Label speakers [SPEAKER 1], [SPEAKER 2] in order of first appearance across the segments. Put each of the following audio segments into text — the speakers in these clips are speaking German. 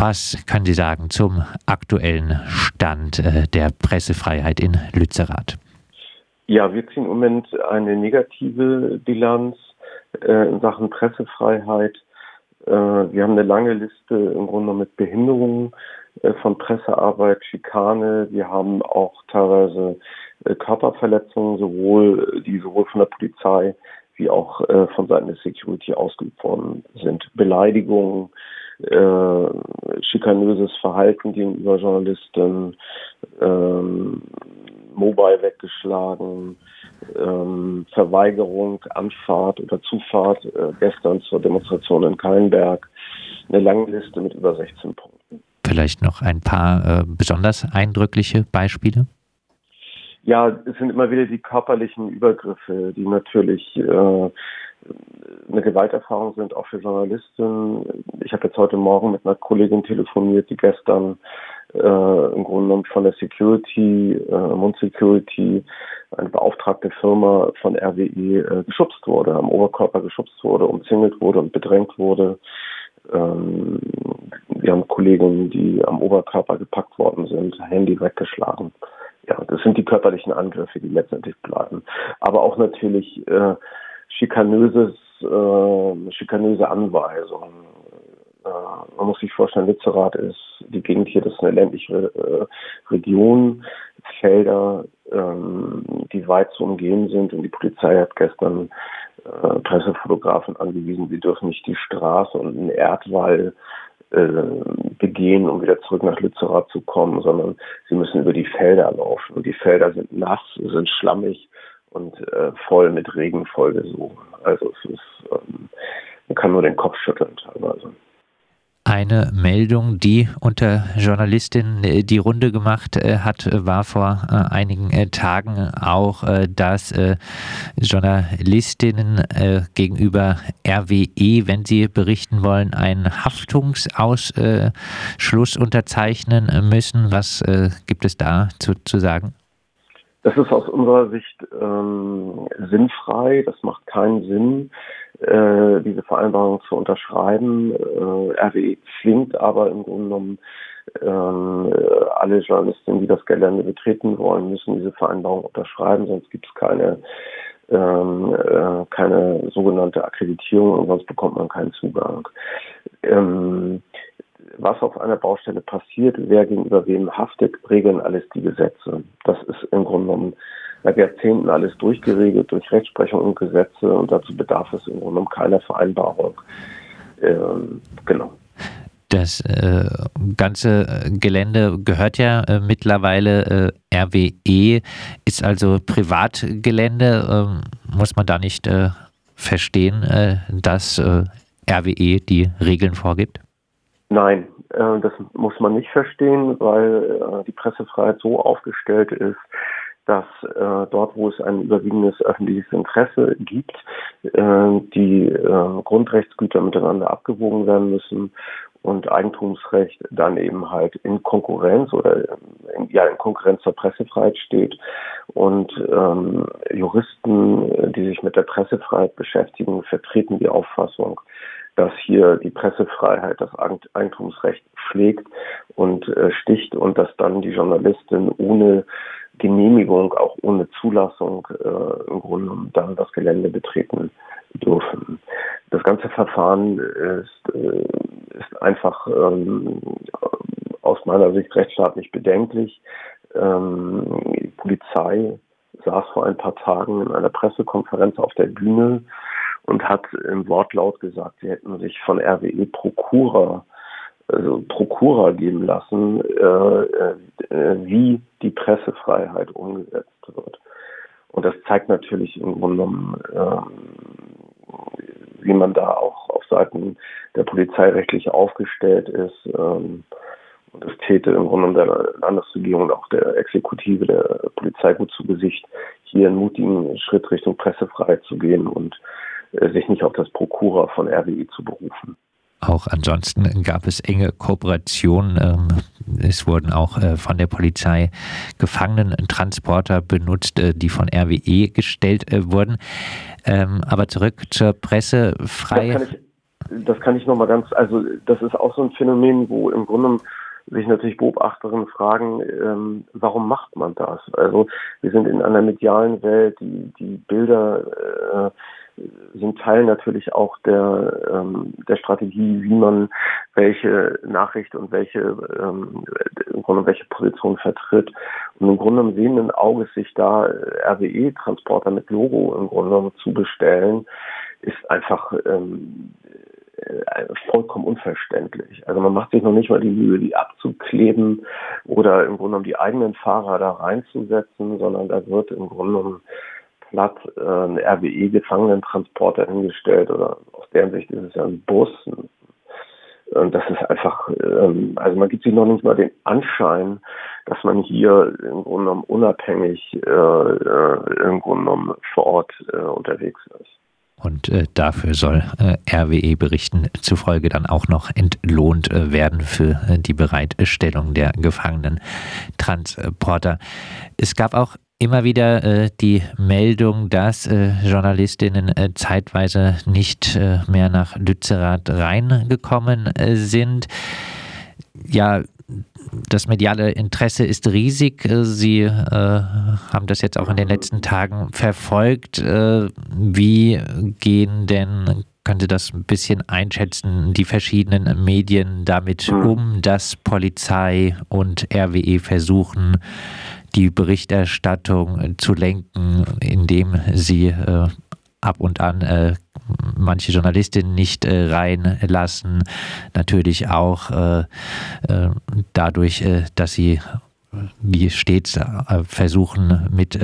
[SPEAKER 1] Was können Sie sagen zum aktuellen Stand äh, der Pressefreiheit in Lützerath?
[SPEAKER 2] Ja, wir ziehen im Moment eine negative Bilanz äh, in Sachen Pressefreiheit. Äh, wir haben eine lange Liste im Grunde mit Behinderungen von Pressearbeit, Schikane. Wir haben auch teilweise Körperverletzungen, sowohl die sowohl von der Polizei wie auch von Seiten der Security ausgeübt worden sind. Beleidigungen, äh, schikanöses Verhalten gegenüber Journalisten, ähm, Mobile weggeschlagen, ähm, Verweigerung, Anfahrt oder Zufahrt, äh, gestern zur Demonstration in Kallenberg. Eine lange Liste mit über 16 Punkten.
[SPEAKER 1] Vielleicht noch ein paar äh, besonders eindrückliche Beispiele?
[SPEAKER 2] Ja, es sind immer wieder die körperlichen Übergriffe, die natürlich äh, eine Gewalterfahrung sind, auch für Journalisten. Ich habe jetzt heute Morgen mit einer Kollegin telefoniert, die gestern äh, im Grunde genommen von der Security, äh, Mund Security, eine beauftragte Firma von RWE äh, geschubst wurde, am Oberkörper geschubst wurde, umzingelt wurde und bedrängt wurde. Ähm, wir haben Kollegen, die am Oberkörper gepackt worden sind, Handy weggeschlagen. Ja, das sind die körperlichen Angriffe, die letztendlich bleiben. Aber auch natürlich äh, schikanöses, äh, schikanöse Anweisungen. Äh, man muss sich vorstellen, Lützerath ist die Gegend hier, das ist eine ländliche äh, Region, Felder, ähm, die weit zu umgehen sind und die Polizei hat gestern äh, Pressefotografen angewiesen, sie dürfen nicht die Straße und einen Erdwall äh, begehen, um wieder zurück nach Lützerath zu kommen, sondern sie müssen über die Felder laufen. Und die Felder sind nass, sind schlammig und äh, voll mit Regenfolgesuchen. Also es ist, ähm, man kann nur den Kopf schütteln teilweise
[SPEAKER 1] eine Meldung, die unter Journalistinnen äh, die Runde gemacht äh, hat, war vor äh, einigen Tagen auch, dass Journalistinnen gegenüber RWE, wenn sie berichten wollen, einen Haftungsausschluss unterzeichnen müssen. Was gibt es da zu, zu sagen?
[SPEAKER 2] Das ist aus unserer Sicht ähm, sinnfrei. Das macht keinen Sinn, äh, diese Vereinbarung zu unterschreiben. Äh, RWE zwingt aber im Grunde genommen ähm, alle Journalisten, die das Gelände betreten wollen, müssen diese Vereinbarung unterschreiben, sonst gibt es keine ähm, äh, keine sogenannte Akkreditierung und sonst bekommt man keinen Zugang. Ähm, was auf einer Baustelle passiert, wer gegenüber wem haftet, regeln alles die Gesetze. Das ist im Grunde genommen seit Jahrzehnten alles durchgeregelt durch Rechtsprechung und Gesetze und dazu bedarf es im Grunde genommen keiner Vereinbarung. Ähm, genau.
[SPEAKER 1] Das äh, ganze Gelände gehört ja äh, mittlerweile äh, RWE, ist also Privatgelände. Ähm, muss man da nicht äh, verstehen, äh, dass äh, RWE die Regeln vorgibt?
[SPEAKER 2] Nein, äh, das muss man nicht verstehen, weil äh, die Pressefreiheit so aufgestellt ist, dass äh, dort, wo es ein überwiegendes öffentliches Interesse gibt, äh, die äh, Grundrechtsgüter miteinander abgewogen werden müssen und Eigentumsrecht dann eben halt in Konkurrenz oder in, ja in Konkurrenz zur Pressefreiheit steht und ähm, Juristen, die sich mit der Pressefreiheit beschäftigen, vertreten die Auffassung, dass hier die Pressefreiheit das Eigentumsrecht pflegt und äh, sticht und dass dann die Journalistin ohne Genehmigung, auch ohne Zulassung äh, im Grunde dann das Gelände betreten dürfen. Das ganze Verfahren ist, äh, ist einfach ähm, aus meiner Sicht rechtsstaatlich bedenklich. Ähm, die Polizei saß vor ein paar Tagen in einer Pressekonferenz auf der Bühne und hat im Wortlaut gesagt, sie hätten sich von RWE Prokura also Prokura geben lassen, äh, äh, wie die Pressefreiheit umgesetzt wird. Und das zeigt natürlich im Grunde genommen, äh, wie man da auch auf Seiten der Polizei rechtlich aufgestellt ist. Ähm, und es täte im Grunde genommen der Landesregierung und auch der Exekutive der Polizei gut zu Gesicht, hier einen mutigen Schritt Richtung Pressefreiheit zu gehen und sich nicht auf das Prokura von RWE zu berufen.
[SPEAKER 1] Auch ansonsten gab es enge Kooperationen. Ähm, es wurden auch äh, von der Polizei Gefangenentransporter benutzt, äh, die von RWE gestellt wurden. Ähm, aber zurück zur Pressefreiheit.
[SPEAKER 2] das kann ich nochmal ganz, also das ist auch so ein Phänomen, wo im Grunde sich natürlich Beobachterinnen fragen, ähm, warum macht man das? Also wir sind in einer medialen Welt, die, die Bilder äh, sind Teil natürlich auch der, ähm, der Strategie, wie man welche Nachricht und welche, ähm, im Grunde welche Position vertritt. Und im Grunde genommen sehenden Auges sich da RWE-Transporter mit Logo im Grunde zu bestellen, ist einfach ähm, äh, vollkommen unverständlich. Also man macht sich noch nicht mal die Mühe, die abzukleben oder im Grunde genommen die eigenen Fahrer da reinzusetzen, sondern da wird im Grunde genommen platt äh, ein RWE-Gefangenentransporter hingestellt oder aus deren Sicht ist es ja ein Bus. Und das ist einfach, ähm, also man gibt sich noch nicht mal den Anschein, dass man hier im Grunde genommen unabhängig äh, äh, im Grunde genommen vor Ort äh, unterwegs ist.
[SPEAKER 1] Und äh, dafür soll äh, RWE-Berichten zufolge dann auch noch entlohnt äh, werden für äh, die Bereitstellung der Gefangenentransporter. Es gab auch immer wieder äh, die Meldung, dass äh, Journalistinnen zeitweise nicht mehr nach Lützerath reingekommen sind. Ja, das mediale Interesse ist riesig. Sie äh, haben das jetzt auch in den letzten Tagen verfolgt. Äh, wie gehen denn, können Sie das ein bisschen einschätzen, die verschiedenen Medien damit hm. um, dass Polizei und RWE versuchen, die Berichterstattung zu lenken, indem sie äh, ab und an äh, manche Journalistinnen nicht äh, reinlassen. Natürlich auch äh, äh dadurch, äh, dass sie, wie stets, äh, versuchen mit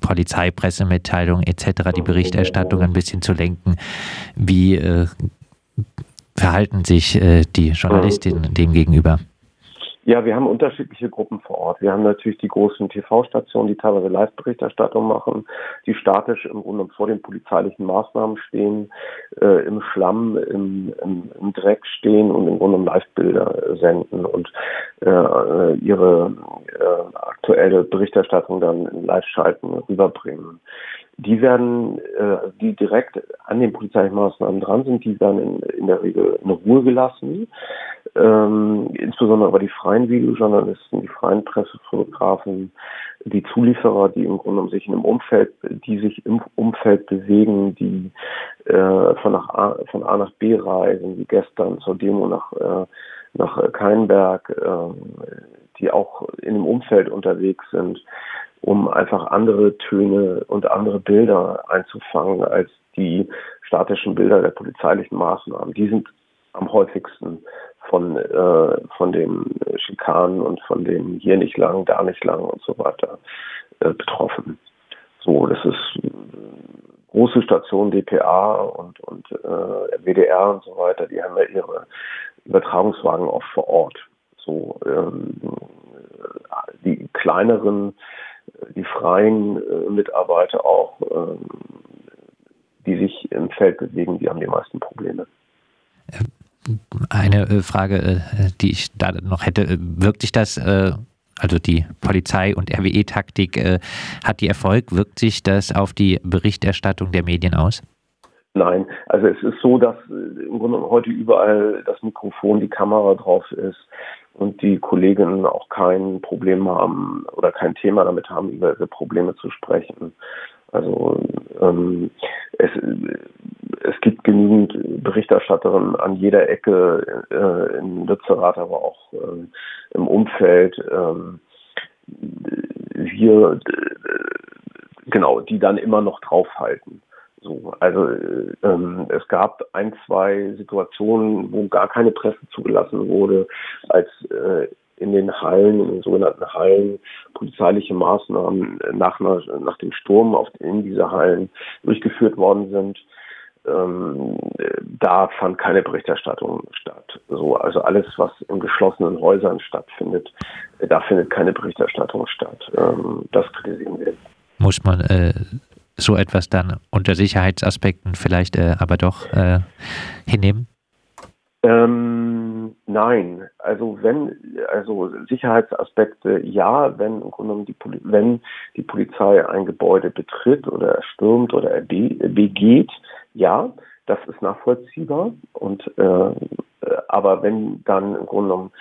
[SPEAKER 1] Polizeipressemitteilungen etc. die Berichterstattung ein bisschen zu lenken. Wie verhalten sich die Journalistinnen dem gegenüber?
[SPEAKER 2] Ja, wir haben unterschiedliche Gruppen vor Ort. Wir haben natürlich die großen TV-Stationen, die teilweise Live-Berichterstattung machen, die statisch im Grunde vor den polizeilichen Maßnahmen stehen, äh, im Schlamm, im, im, im, Dreck stehen und im Grunde Live-Bilder senden und äh, ihre äh, aktuelle Berichterstattung dann in Live-Schalten rüberbringen. Die werden, äh, die direkt an den polizeilichen Maßnahmen dran sind, die werden in, in der Regel in Ruhe gelassen ähm, insbesondere aber die freien Videojournalisten, die freien Pressefotografen, die Zulieferer, die im Grunde um sich in einem Umfeld, die sich im Umfeld bewegen, die äh, von, nach A, von A nach B reisen, wie gestern zur Demo nach, äh, nach Keinberg, äh, die auch in dem Umfeld unterwegs sind, um einfach andere Töne und andere Bilder einzufangen als die statischen Bilder der polizeilichen Maßnahmen. Die sind am häufigsten von, äh, von den Schikanen und von dem hier nicht lang, da nicht lang und so weiter äh, betroffen. So, das ist große Station DPA und, und äh, WDR und so weiter, die haben ja ihre Übertragungswagen auch vor Ort. So, ähm, die kleineren, die freien äh, Mitarbeiter auch, äh, die sich im Feld bewegen, die haben die meisten Probleme.
[SPEAKER 1] Eine äh, Frage, äh, die ich da noch hätte, äh, wirkt sich das, also die Polizei- und RWE-Taktik, hat die Erfolg, wirkt sich das auf die Berichterstattung der Medien aus?
[SPEAKER 2] Nein, also es ist so, dass im Grunde heute überall das Mikrofon, die Kamera drauf ist und die Kolleginnen auch kein Problem haben oder kein Thema damit haben, über diese Probleme zu sprechen. Also ähm, es, es gibt genügend Berichterstatterinnen an jeder Ecke äh, in Lützerath, aber auch äh, im Umfeld. Äh, wir, genau, die dann immer noch draufhalten. So, also ähm, es gab ein, zwei Situationen, wo gar keine Presse zugelassen wurde, als äh, in den Hallen, in den sogenannten Hallen, polizeiliche Maßnahmen nach, nach dem Sturm auf, in diese Hallen durchgeführt worden sind. Ähm, da fand keine Berichterstattung statt. So, also alles, was in geschlossenen Häusern stattfindet, da findet keine Berichterstattung statt. Ähm, das kritisieren wir.
[SPEAKER 1] Muss man äh, so etwas dann unter Sicherheitsaspekten vielleicht äh, aber doch äh, hinnehmen?
[SPEAKER 2] Ähm, nein, also wenn, also Sicherheitsaspekte ja, wenn im Grunde die, wenn die Polizei ein Gebäude betritt oder erstürmt oder begeht, ja, Das ist nachvollziehbar. Und äh, aber wenn dann im Grunde genommen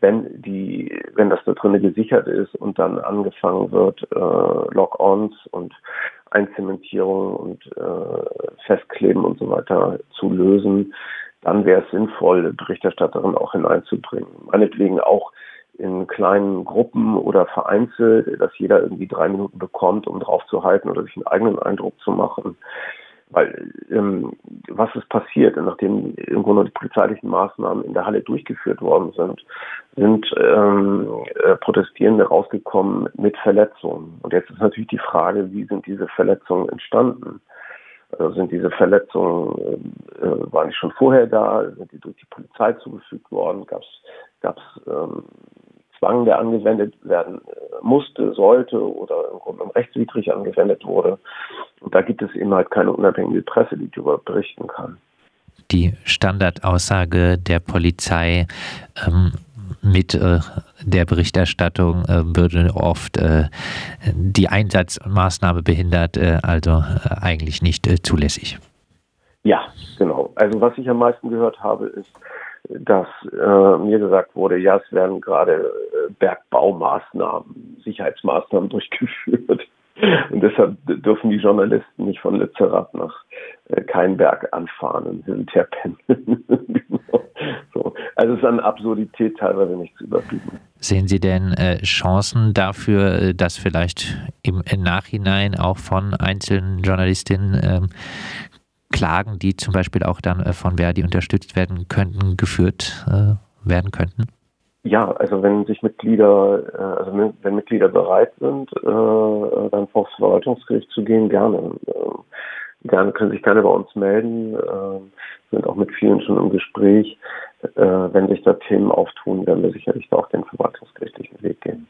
[SPEAKER 2] wenn die, wenn das da drinnen gesichert ist und dann angefangen wird, äh, Lock-ons und Einzementierung und äh, Festkleben und so weiter zu lösen, dann wäre es sinnvoll, Berichterstatterin auch hineinzubringen. Meinetwegen auch in kleinen Gruppen oder vereinzelt, dass jeder irgendwie drei Minuten bekommt, um drauf zu halten oder sich einen eigenen Eindruck zu machen. Weil ähm, was ist passiert, nachdem im Grunde die polizeilichen Maßnahmen in der Halle durchgeführt worden sind, sind ähm, äh, Protestierende rausgekommen mit Verletzungen. Und jetzt ist natürlich die Frage, wie sind diese Verletzungen entstanden? Also sind diese Verletzungen, äh, äh waren die schon vorher da? Sind die durch die Polizei zugefügt worden? Gab es ähm, Zwang, der angewendet werden äh, musste, sollte oder im Grunde rechtswidrig angewendet wurde. Und da gibt es eben halt keine unabhängige Presse, die darüber berichten kann.
[SPEAKER 1] Die Standardaussage der Polizei ähm, mit äh, der Berichterstattung äh, würde oft äh, die Einsatzmaßnahme behindert, also eigentlich nicht zulässig.
[SPEAKER 2] Ja, genau. Also was ich am meisten gehört habe, ist, dass mir gesagt wurde, ja, es werden gerade Bergbaumaßnahmen, Sicherheitsmaßnahmen durchgeführt. Und deshalb dürfen die Journalisten nicht von Lützerath nach äh, Keinberg anfahren und hin und her pendeln. genau. so. Also es ist an Absurdität teilweise nicht zu überbieten.
[SPEAKER 1] Sehen Sie denn äh, Chancen dafür, äh, dass vielleicht im, im, Nachhinein auch von einzelnen Journalistinnen ähm, Klagen, die zum Beispiel auch dann äh, von Verdi unterstützt werden könnten, geführt äh, werden könnten?
[SPEAKER 2] Ja, also wenn sich Mitglieder, also wenn Mitglieder bereit sind, dann vor das Verwaltungsgericht zu gehen, gerne. Gerne können sich gerne bei uns melden, sind auch mit vielen schon im Gespräch. Wenn sich da Themen auftun, werden wir sicherlich auch den verwaltungsgerichtlichen Weg gehen.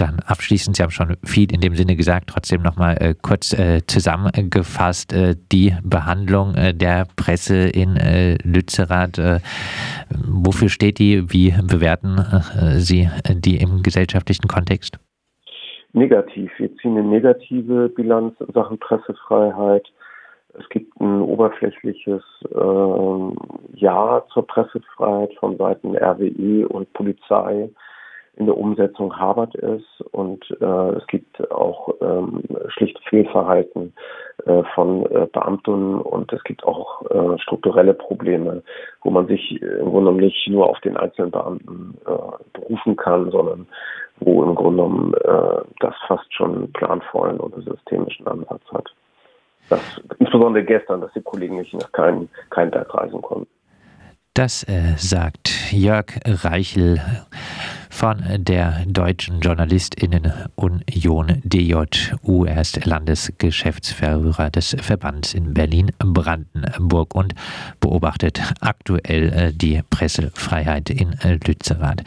[SPEAKER 1] Dann abschließend, Sie haben schon viel in dem Sinne gesagt, trotzdem nochmal äh, kurz äh, zusammengefasst, äh, die Behandlung äh, der Presse in äh, Lützerath, äh, wofür steht die, wie bewerten Sie die im gesellschaftlichen Kontext?
[SPEAKER 2] Negativ. Wir ziehen eine negative Bilanz in Sachen Pressefreiheit. Es gibt ein oberflächliches ähm, Ja zur Pressefreiheit von Seiten RWE und Polizei in der Umsetzung habert es und äh, es gibt auch ähm, schlicht Fehlverhalten äh, von äh, Beamten und es gibt auch äh, strukturelle Probleme, wo man sich im Grunde nicht nur auf den einzelnen Beamten äh, berufen kann, sondern wo im Grunde genommen äh, das fast schon planvollen oder systemischen Ansatz hat. Das, insbesondere gestern, dass die Kollegen nicht nach keinem kein Berg reisen konnten.
[SPEAKER 1] Das äh, sagt Jörg Reichel von der Deutschen Journalistinnen-Union DJU. Er ist Landesgeschäftsführer des Verbands in Berlin-Brandenburg und beobachtet aktuell äh, die Pressefreiheit in Lützerath.